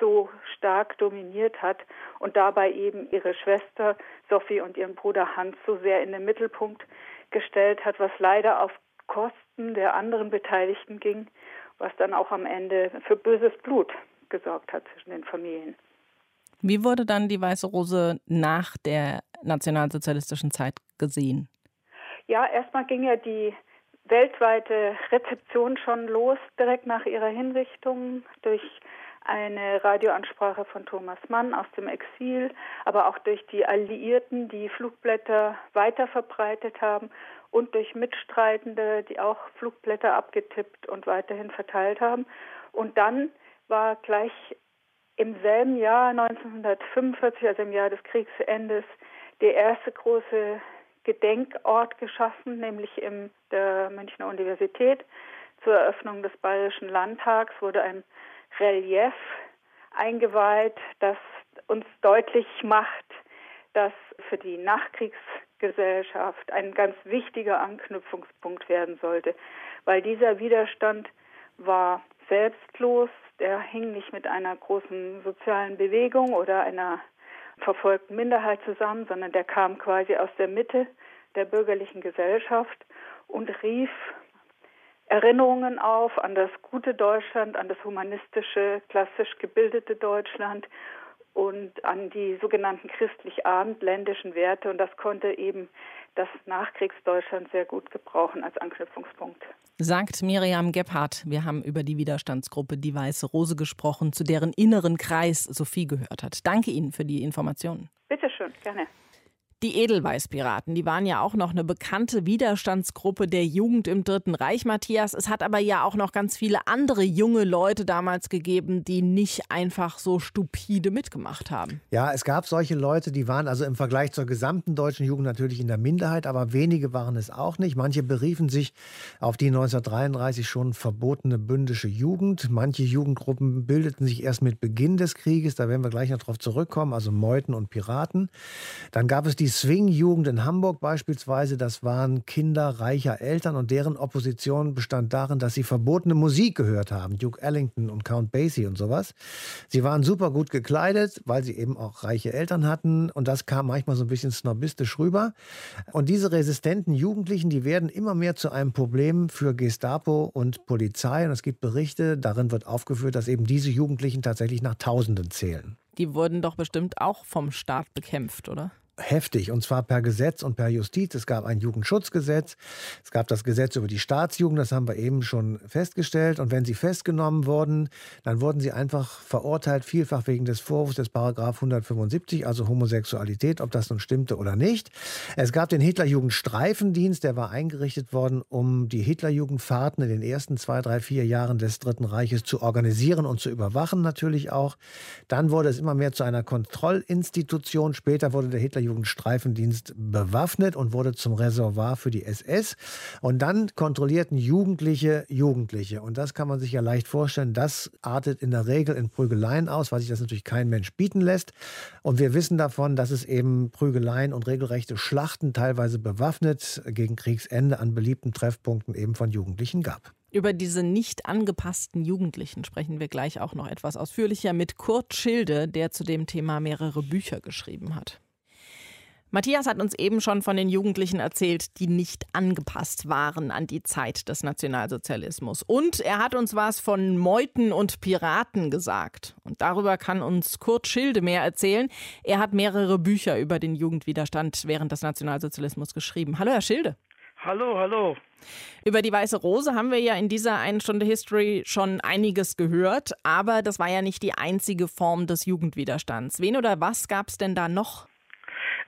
[SPEAKER 12] so stark dominiert hat und dabei eben ihre Schwester Sophie und ihren Bruder Hans so sehr in den Mittelpunkt gestellt hat, was leider auf Kosten der anderen Beteiligten ging, was dann auch am Ende für böses Blut gesorgt hat zwischen den Familien.
[SPEAKER 3] Wie wurde dann die Weiße Rose nach der nationalsozialistischen Zeit gesehen?
[SPEAKER 12] Ja, erstmal ging ja die weltweite Rezeption schon los, direkt nach ihrer Hinrichtung durch eine Radioansprache von Thomas Mann aus dem Exil, aber auch durch die Alliierten, die Flugblätter weiter verbreitet haben und durch Mitstreitende, die auch Flugblätter abgetippt und weiterhin verteilt haben. Und dann war gleich im selben Jahr 1945, also im Jahr des Kriegsendes, der erste große Gedenkort geschaffen, nämlich in der Münchner Universität. Zur Eröffnung des Bayerischen Landtags wurde ein Relief eingeweiht, das uns deutlich macht, dass für die Nachkriegsgesellschaft ein ganz wichtiger Anknüpfungspunkt werden sollte, weil dieser Widerstand war selbstlos, der hing nicht mit einer großen sozialen Bewegung oder einer verfolgten Minderheit zusammen, sondern der kam quasi aus der Mitte der bürgerlichen Gesellschaft und rief Erinnerungen auf an das gute Deutschland, an das humanistische, klassisch gebildete Deutschland und an die sogenannten christlich-abendländischen Werte. Und das konnte eben das Nachkriegsdeutschland sehr gut gebrauchen als Anknüpfungspunkt.
[SPEAKER 3] Sagt Miriam Gebhardt. Wir haben über die Widerstandsgruppe Die Weiße Rose gesprochen, zu deren inneren Kreis Sophie gehört hat. Danke Ihnen für die Informationen.
[SPEAKER 12] Bitte schön, gerne.
[SPEAKER 3] Die Edelweißpiraten, die waren ja auch noch eine bekannte Widerstandsgruppe der Jugend im Dritten Reich, Matthias. Es hat aber ja auch noch ganz viele andere junge Leute damals gegeben, die nicht einfach so stupide mitgemacht haben.
[SPEAKER 5] Ja, es gab solche Leute, die waren also im Vergleich zur gesamten deutschen Jugend natürlich in der Minderheit, aber wenige waren es auch nicht. Manche beriefen sich auf die 1933 schon verbotene bündische Jugend. Manche Jugendgruppen bildeten sich erst mit Beginn des Krieges, da werden wir gleich noch drauf zurückkommen, also Meuten und Piraten. Dann gab es die Swing-Jugend in Hamburg beispielsweise, das waren Kinder reicher Eltern und deren Opposition bestand darin, dass sie verbotene Musik gehört haben. Duke Ellington und Count Basie und sowas. Sie waren super gut gekleidet, weil sie eben auch reiche Eltern hatten und das kam manchmal so ein bisschen snobistisch rüber. Und diese resistenten Jugendlichen, die werden immer mehr zu einem Problem für Gestapo und Polizei und es gibt Berichte, darin wird aufgeführt, dass eben diese Jugendlichen tatsächlich nach Tausenden zählen.
[SPEAKER 3] Die wurden doch bestimmt auch vom Staat bekämpft, oder?
[SPEAKER 5] Heftig und zwar per Gesetz und per Justiz. Es gab ein Jugendschutzgesetz, es gab das Gesetz über die Staatsjugend, das haben wir eben schon festgestellt. Und wenn sie festgenommen wurden, dann wurden sie einfach verurteilt, vielfach wegen des Vorwurfs des Paragraph 175, also Homosexualität, ob das nun stimmte oder nicht. Es gab den Hitlerjugendstreifendienst, der war eingerichtet worden, um die Hitlerjugendfahrten in den ersten zwei, drei, vier Jahren des Dritten Reiches zu organisieren und zu überwachen natürlich auch. Dann wurde es immer mehr zu einer Kontrollinstitution. Später wurde der Hitler Jugendstreifendienst bewaffnet und wurde zum Reservoir für die SS. Und dann kontrollierten Jugendliche Jugendliche. Und das kann man sich ja leicht vorstellen. Das artet in der Regel in Prügeleien aus, weil sich das natürlich kein Mensch bieten lässt. Und wir wissen davon, dass es eben Prügeleien und regelrechte Schlachten, teilweise bewaffnet, gegen Kriegsende an beliebten Treffpunkten eben von Jugendlichen gab.
[SPEAKER 3] Über diese nicht angepassten Jugendlichen sprechen wir gleich auch noch etwas ausführlicher mit Kurt Schilde, der zu dem Thema mehrere Bücher geschrieben hat. Matthias hat uns eben schon von den Jugendlichen erzählt, die nicht angepasst waren an die Zeit des Nationalsozialismus. Und er hat uns was von Meuten und Piraten gesagt. Und darüber kann uns Kurt Schilde mehr erzählen. Er hat mehrere Bücher über den Jugendwiderstand während des Nationalsozialismus geschrieben. Hallo, Herr Schilde.
[SPEAKER 13] Hallo, hallo.
[SPEAKER 3] Über die Weiße Rose haben wir ja in dieser einen Stunde History schon einiges gehört, aber das war ja nicht die einzige Form des Jugendwiderstands. Wen oder was gab es denn da noch?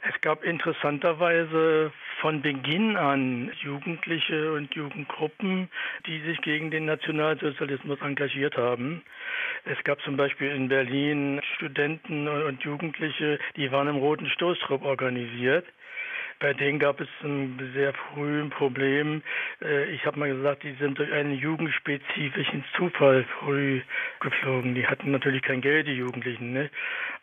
[SPEAKER 13] Es gab interessanterweise von Beginn an Jugendliche und Jugendgruppen, die sich gegen den Nationalsozialismus engagiert haben. Es gab zum Beispiel in Berlin Studenten und Jugendliche, die waren im Roten Stoßtrupp organisiert. Bei denen gab es ein sehr früh Problem. Äh, ich habe mal gesagt, die sind durch einen jugendspezifischen Zufall früh geflogen. Die hatten natürlich kein Geld, die Jugendlichen. Ne?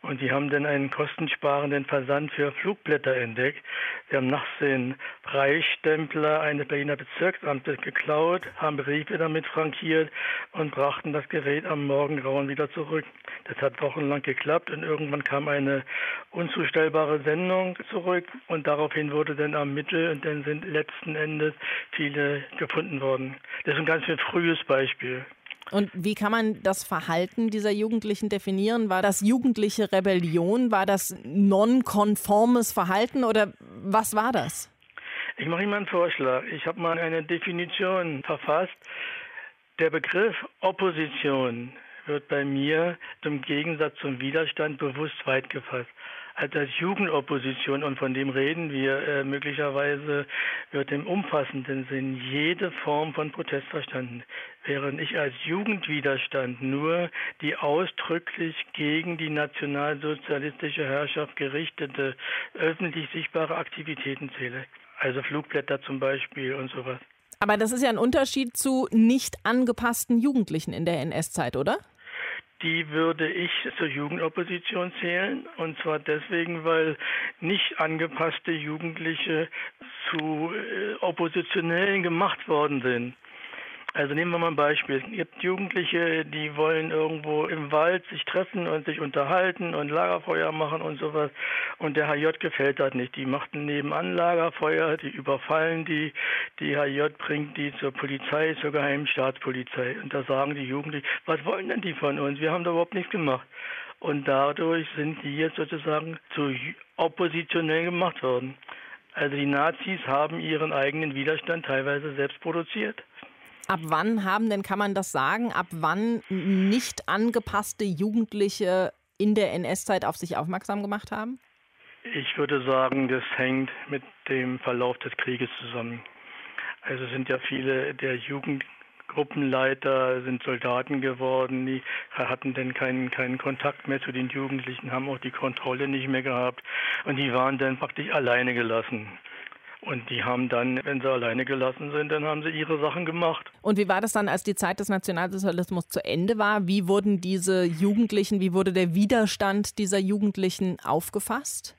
[SPEAKER 13] Und die haben dann einen kostensparenden Versand für Flugblätter entdeckt. Sie haben nachts den Preisstempler eines Berliner Bezirksamtes geklaut, haben Briefe damit frankiert und brachten das Gerät am Morgengrauen wieder zurück. Das hat wochenlang geklappt und irgendwann kam eine unzustellbare Sendung zurück und daraufhin wurde dann ermittelt und dann sind letzten Endes viele gefunden worden. Das ist ein ganz frühes Beispiel.
[SPEAKER 3] Und wie kann man das Verhalten dieser Jugendlichen definieren? War das jugendliche Rebellion? War das nonkonformes Verhalten oder was war das?
[SPEAKER 13] Ich mache Ihnen einen Vorschlag. Ich habe mal eine Definition verfasst. Der Begriff Opposition wird bei mir im Gegensatz zum Widerstand bewusst weit gefasst. Also als Jugendopposition, und von dem reden wir äh, möglicherweise, wird im umfassenden Sinn jede Form von Protest verstanden. Während ich als Jugendwiderstand nur die ausdrücklich gegen die nationalsozialistische Herrschaft gerichtete, öffentlich sichtbare Aktivitäten zähle. Also Flugblätter zum Beispiel und sowas.
[SPEAKER 3] Aber das ist ja ein Unterschied zu nicht angepassten Jugendlichen in der NS-Zeit, oder?
[SPEAKER 13] Die würde ich zur Jugendopposition zählen. Und zwar deswegen, weil nicht angepasste Jugendliche zu äh, Oppositionellen gemacht worden sind. Also nehmen wir mal ein Beispiel. Es gibt Jugendliche, die wollen irgendwo im Wald sich treffen und sich unterhalten und Lagerfeuer machen und sowas. Und der HJ gefällt das nicht. Die machten nebenan Lagerfeuer, die überfallen die. Die HJ bringt die zur Polizei, zur geheimen Staatspolizei. Und da sagen die Jugendlichen, was wollen denn die von uns? Wir haben da überhaupt nichts gemacht. Und dadurch sind die jetzt sozusagen zu oppositionell gemacht worden. Also die Nazis haben ihren eigenen Widerstand teilweise selbst produziert.
[SPEAKER 3] Ab wann haben denn, kann man das sagen, ab wann nicht angepasste Jugendliche in der NS-Zeit auf sich aufmerksam gemacht haben?
[SPEAKER 13] Ich würde sagen, das hängt mit dem Verlauf des Krieges zusammen. Also sind ja viele der Jugendgruppenleiter sind Soldaten geworden, die hatten dann keinen, keinen Kontakt mehr zu den Jugendlichen, haben auch die Kontrolle nicht mehr gehabt und die waren dann praktisch alleine gelassen. Und die haben dann, wenn sie alleine gelassen sind, dann haben sie ihre Sachen gemacht.
[SPEAKER 3] Und wie war das dann, als die Zeit des Nationalsozialismus zu Ende war? Wie wurden diese Jugendlichen, wie wurde der Widerstand dieser Jugendlichen aufgefasst?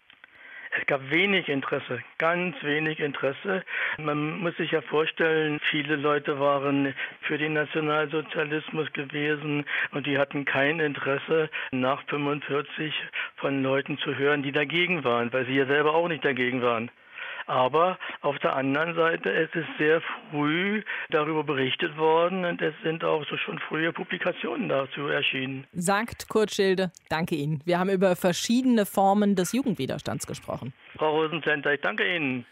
[SPEAKER 13] Es gab wenig Interesse, ganz wenig Interesse. Man muss sich ja vorstellen, viele Leute waren für den Nationalsozialismus gewesen und die hatten kein Interesse, nach 45 von Leuten zu hören, die dagegen waren, weil sie ja selber auch nicht dagegen waren. Aber auf der anderen Seite, es ist sehr früh darüber berichtet worden und es sind auch so schon frühe Publikationen dazu erschienen.
[SPEAKER 3] Sagt Kurt Schilde. Danke Ihnen. Wir haben über verschiedene Formen des Jugendwiderstands gesprochen.
[SPEAKER 13] Frau Rosencenter, ich danke Ihnen.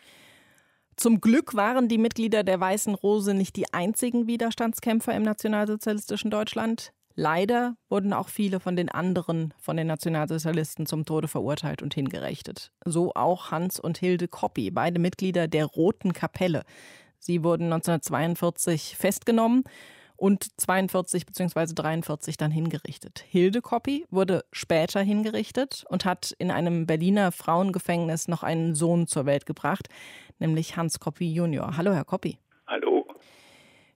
[SPEAKER 3] Zum Glück waren die Mitglieder der Weißen Rose nicht die einzigen Widerstandskämpfer im nationalsozialistischen Deutschland. Leider wurden auch viele von den anderen, von den Nationalsozialisten zum Tode verurteilt und hingerichtet. So auch Hans und Hilde Koppi, beide Mitglieder der Roten Kapelle. Sie wurden 1942 festgenommen und 42 bzw. 43 dann hingerichtet. Hilde Koppi wurde später hingerichtet und hat in einem Berliner Frauengefängnis noch einen Sohn zur Welt gebracht, nämlich Hans Koppi Junior. Hallo, Herr Koppi.
[SPEAKER 14] Hallo.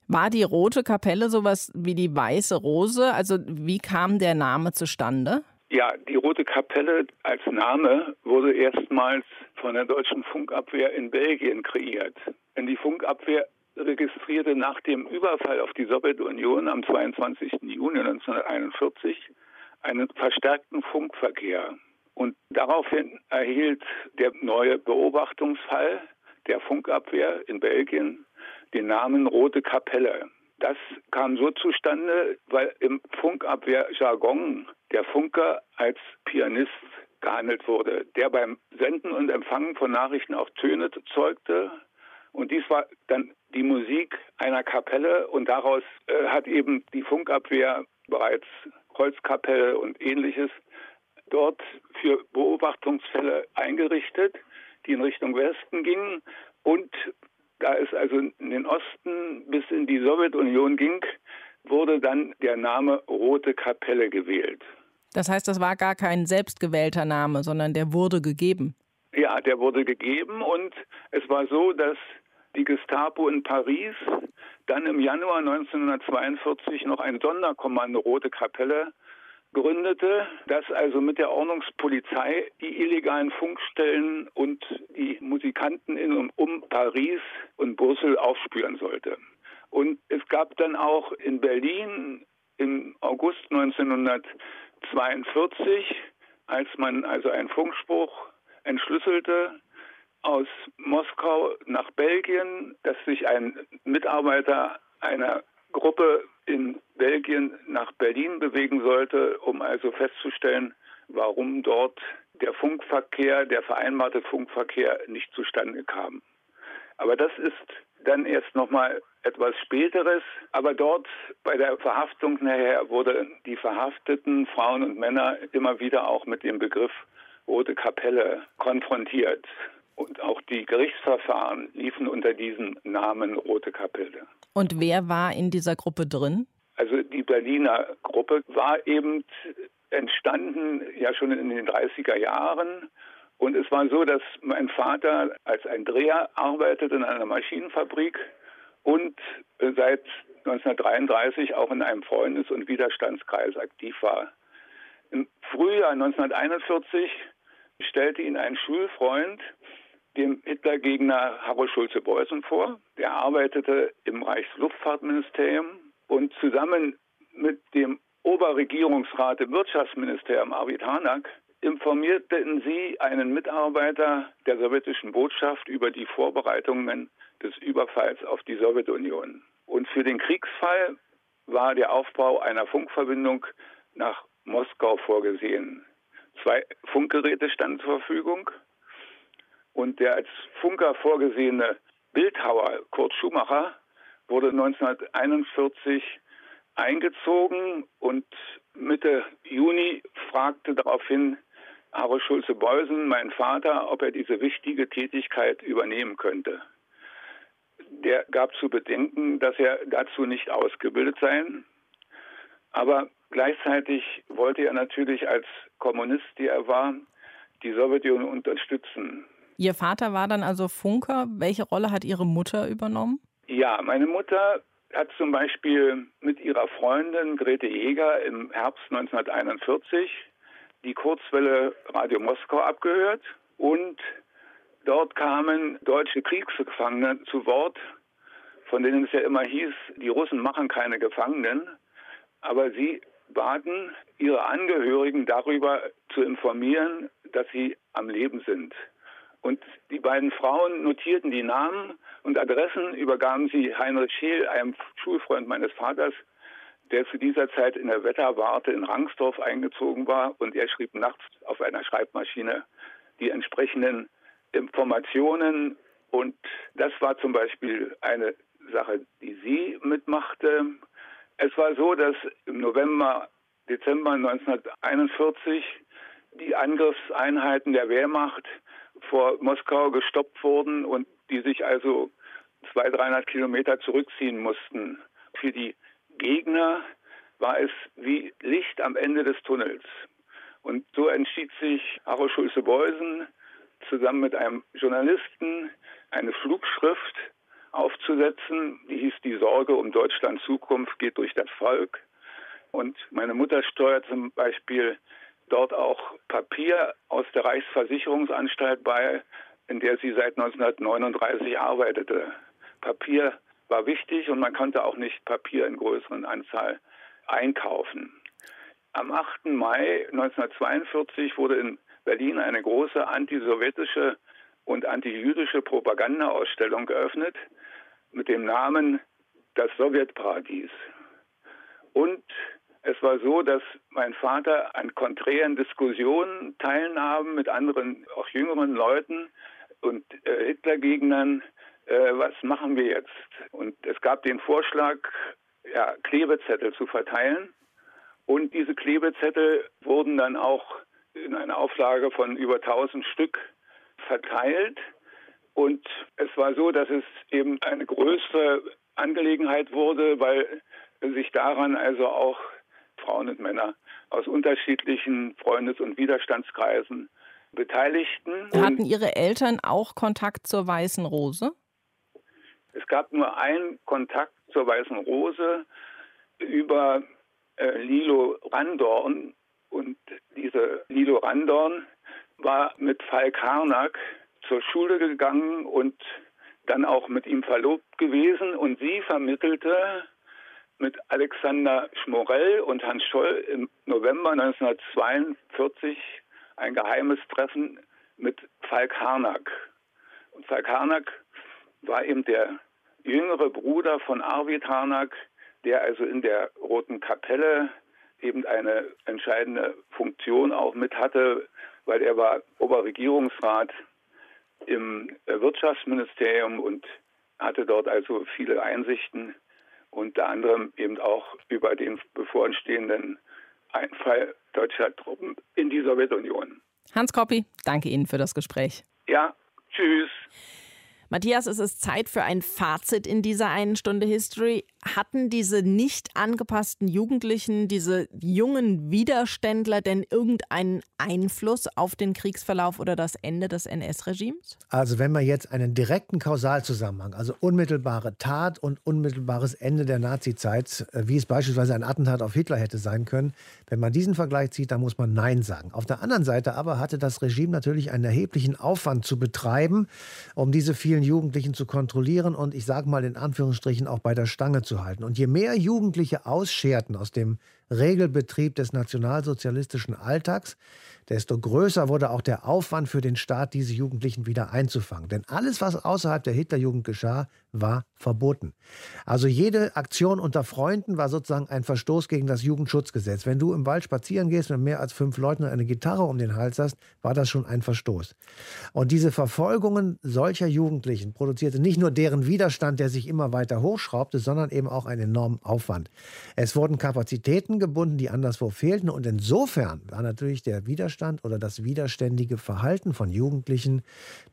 [SPEAKER 3] War die Rote Kapelle sowas wie die Weiße Rose? Also wie kam der Name zustande?
[SPEAKER 14] Ja, die Rote Kapelle als Name wurde erstmals von der deutschen Funkabwehr in Belgien kreiert. Denn die Funkabwehr registrierte nach dem Überfall auf die Sowjetunion am 22. Juni 1941 einen verstärkten Funkverkehr. Und daraufhin erhielt der neue Beobachtungsfall der Funkabwehr in Belgien den Namen Rote Kapelle. Das kam so zustande, weil im Funkabwehrjargon der Funker als Pianist gehandelt wurde, der beim Senden und Empfangen von Nachrichten auch Töne zeugte. Und dies war dann die Musik einer Kapelle und daraus äh, hat eben die Funkabwehr bereits Holzkapelle und ähnliches dort für Beobachtungsfälle eingerichtet, die in Richtung Westen gingen und da es also in den Osten bis in die Sowjetunion ging, wurde dann der Name Rote Kapelle gewählt.
[SPEAKER 3] Das heißt, das war gar kein selbstgewählter Name, sondern der wurde gegeben.
[SPEAKER 14] Ja, der wurde gegeben und es war so, dass die Gestapo in Paris dann im Januar 1942 noch ein Sonderkommando Rote Kapelle gründete, das also mit der Ordnungspolizei die illegalen Funkstellen und die Musikanten in und um Paris und Brüssel aufspüren sollte. Und es gab dann auch in Berlin im August 1942, als man also einen Funkspruch entschlüsselte, aus Moskau nach Belgien, dass sich ein Mitarbeiter einer Gruppe in Belgien nach Berlin bewegen sollte, um also festzustellen, warum dort der Funkverkehr, der vereinbarte Funkverkehr nicht zustande kam. Aber das ist dann erst nochmal etwas Späteres. Aber dort bei der Verhaftung nachher wurde die verhafteten Frauen und Männer immer wieder auch mit dem Begriff Rote Kapelle konfrontiert. Und auch die Gerichtsverfahren liefen unter diesem Namen Rote Kapelle.
[SPEAKER 3] Und wer war in dieser Gruppe drin?
[SPEAKER 14] Also die Berliner Gruppe war eben entstanden ja schon in den 30er Jahren. Und es war so, dass mein Vater als ein Dreher arbeitete in einer Maschinenfabrik und seit 1933 auch in einem Freundes- und Widerstandskreis aktiv war. Im Frühjahr 1941 stellte ihn ein Schulfreund dem Hitlergegner Harold Schulze-Beusen vor. Der arbeitete im Reichsluftfahrtministerium und zusammen mit dem Oberregierungsrat im Wirtschaftsministerium Arvid Hanak informierten sie einen Mitarbeiter der sowjetischen Botschaft über die Vorbereitungen des Überfalls auf die Sowjetunion. Und für den Kriegsfall war der Aufbau einer Funkverbindung nach Moskau vorgesehen. Zwei Funkgeräte standen zur Verfügung und der als Funker vorgesehene Bildhauer Kurt Schumacher wurde 1941 eingezogen und Mitte Juni fragte daraufhin Harold Schulze-Beusen, mein Vater, ob er diese wichtige Tätigkeit übernehmen könnte. Der gab zu bedenken, dass er dazu nicht ausgebildet sei, aber gleichzeitig wollte er natürlich als Kommunist, der er war, die Sowjetunion unterstützen.
[SPEAKER 3] Ihr Vater war dann also Funker. Welche Rolle hat Ihre Mutter übernommen?
[SPEAKER 14] Ja, meine Mutter hat zum Beispiel mit ihrer Freundin Grete Jäger im Herbst 1941 die Kurzwelle Radio Moskau abgehört und Dort kamen deutsche Kriegsgefangene zu Wort, von denen es ja immer hieß, die Russen machen keine Gefangenen. Aber sie baten ihre Angehörigen darüber zu informieren, dass sie am Leben sind. Und die beiden Frauen notierten die Namen und Adressen, übergaben sie Heinrich Scheel, einem Schulfreund meines Vaters, der zu dieser Zeit in der Wetterwarte in Rangsdorf eingezogen war. Und er schrieb nachts auf einer Schreibmaschine die entsprechenden Informationen. Und das war zum Beispiel eine Sache, die sie mitmachte. Es war so, dass im November, Dezember 1941 die Angriffseinheiten der Wehrmacht vor Moskau gestoppt wurden und die sich also 200, 300 Kilometer zurückziehen mussten. Für die Gegner war es wie Licht am Ende des Tunnels. Und so entschied sich Harro Schulze-Beusen zusammen mit einem Journalisten eine Flugschrift aufzusetzen, die hieß Die Sorge um Deutschlands Zukunft geht durch das Volk. Und meine Mutter steuert zum Beispiel dort auch Papier aus der Reichsversicherungsanstalt bei, in der sie seit 1939 arbeitete. Papier war wichtig und man konnte auch nicht Papier in größeren Anzahl einkaufen. Am 8. Mai 1942 wurde in Berlin eine große antisowjetische und antijüdische Propagandaausstellung geöffnet mit dem Namen Das Sowjetparadies. Und es war so, dass mein Vater an konträren Diskussionen teilnahm mit anderen, auch jüngeren Leuten und äh, Hitlergegnern. Äh, was machen wir jetzt? Und es gab den Vorschlag, ja, Klebezettel zu verteilen. Und diese Klebezettel wurden dann auch in einer Auflage von über 1000 Stück verteilt. Und es war so, dass es eben eine größere Angelegenheit wurde, weil sich daran also auch Frauen und Männer aus unterschiedlichen Freundes- und Widerstandskreisen beteiligten.
[SPEAKER 3] Hatten Ihre Eltern auch Kontakt zur Weißen Rose?
[SPEAKER 14] Es gab nur einen Kontakt zur Weißen Rose über äh, Lilo Randorn. Und diese Lilo Randorn war mit Falk Harnack zur Schule gegangen und dann auch mit ihm verlobt gewesen. Und sie vermittelte mit Alexander Schmorell und Hans Scholl im November 1942 ein geheimes Treffen mit Falk Harnack. Und Falk Harnack war eben der jüngere Bruder von Arvid Harnack, der also in der Roten Kapelle eben eine entscheidende Funktion auch mit hatte, weil er war Oberregierungsrat im Wirtschaftsministerium und hatte dort also viele Einsichten unter anderem eben auch über den bevorstehenden Einfall deutscher Truppen in die Sowjetunion.
[SPEAKER 3] Hans Koppi, danke Ihnen für das Gespräch.
[SPEAKER 14] Ja, tschüss.
[SPEAKER 3] Matthias, es ist Zeit für ein Fazit in dieser einen Stunde History. Hatten diese nicht angepassten Jugendlichen, diese jungen Widerständler denn irgendeinen Einfluss auf den Kriegsverlauf oder das Ende des NS-Regimes?
[SPEAKER 5] Also wenn man jetzt einen direkten Kausalzusammenhang, also unmittelbare Tat und unmittelbares Ende der Nazizeit, äh, wie es beispielsweise ein Attentat auf Hitler hätte sein können, wenn man diesen Vergleich zieht, dann muss man Nein sagen. Auf der anderen Seite aber hatte das Regime natürlich einen erheblichen Aufwand zu betreiben, um diese vielen Jugendlichen zu kontrollieren und ich sage mal in Anführungsstrichen auch bei der Stange zu halten. Und je mehr Jugendliche ausscherten aus dem Regelbetrieb des nationalsozialistischen Alltags, desto größer wurde auch der Aufwand für den Staat, diese Jugendlichen wieder einzufangen. Denn alles, was außerhalb der Hitlerjugend geschah, war verboten. Also jede Aktion unter Freunden war sozusagen ein Verstoß gegen das Jugendschutzgesetz. Wenn du im Wald spazieren gehst mit mehr als fünf Leuten und eine Gitarre um den Hals hast, war das schon ein Verstoß. Und diese Verfolgungen solcher Jugendlichen produzierte nicht nur deren Widerstand, der sich immer weiter hochschraubte, sondern eben auch einen enormen Aufwand. Es wurden Kapazitäten gebunden, die anderswo fehlten. Und insofern war natürlich der Widerstand oder das widerständige Verhalten von Jugendlichen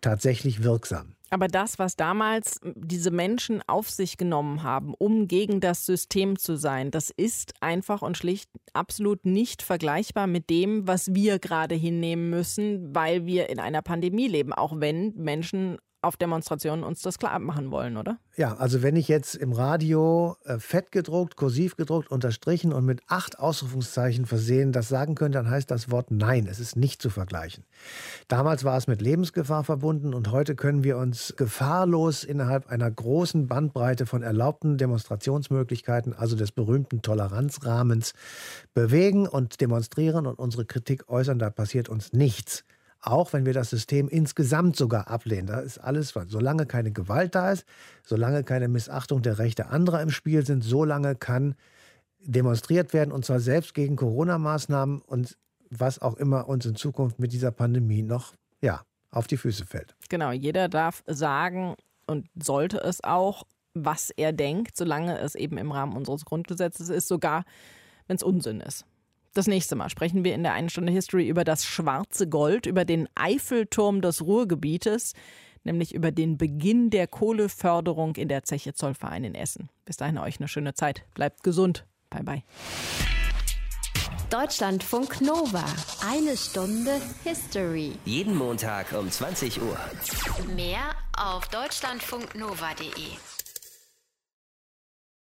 [SPEAKER 5] tatsächlich wirksam.
[SPEAKER 3] Aber das, was damals diese Menschen auf sich genommen haben, um gegen das System zu sein, das ist einfach und schlicht absolut nicht vergleichbar mit dem, was wir gerade hinnehmen müssen, weil wir in einer Pandemie leben, auch wenn Menschen auf Demonstrationen uns das klar machen wollen, oder?
[SPEAKER 5] Ja, also wenn ich jetzt im Radio äh, fett gedruckt, kursiv gedruckt, unterstrichen und mit acht Ausrufungszeichen versehen das sagen könnte, dann heißt das Wort Nein. Es ist nicht zu vergleichen. Damals war es mit Lebensgefahr verbunden und heute können wir uns gefahrlos innerhalb einer großen Bandbreite von erlaubten Demonstrationsmöglichkeiten, also des berühmten Toleranzrahmens, bewegen und demonstrieren und unsere Kritik äußern. Da passiert uns nichts auch wenn wir das System insgesamt sogar ablehnen. Da ist alles, solange keine Gewalt da ist, solange keine Missachtung der Rechte anderer im Spiel sind, solange kann demonstriert werden und zwar selbst gegen Corona-Maßnahmen und was auch immer uns in Zukunft mit dieser Pandemie noch ja, auf die Füße fällt.
[SPEAKER 3] Genau, jeder darf sagen und sollte es auch, was er denkt, solange es eben im Rahmen unseres Grundgesetzes ist, sogar wenn es Unsinn ist. Das nächste Mal sprechen wir in der einen Stunde History über das schwarze Gold, über den Eiffelturm des Ruhrgebietes, nämlich über den Beginn der Kohleförderung in der Zeche Zollverein in Essen. Bis dahin euch eine schöne Zeit. Bleibt gesund. Bye bye.
[SPEAKER 1] Deutschlandfunk Nova. Eine Stunde History.
[SPEAKER 15] Jeden Montag um 20 Uhr.
[SPEAKER 1] Mehr auf deutschlandfunknova.de.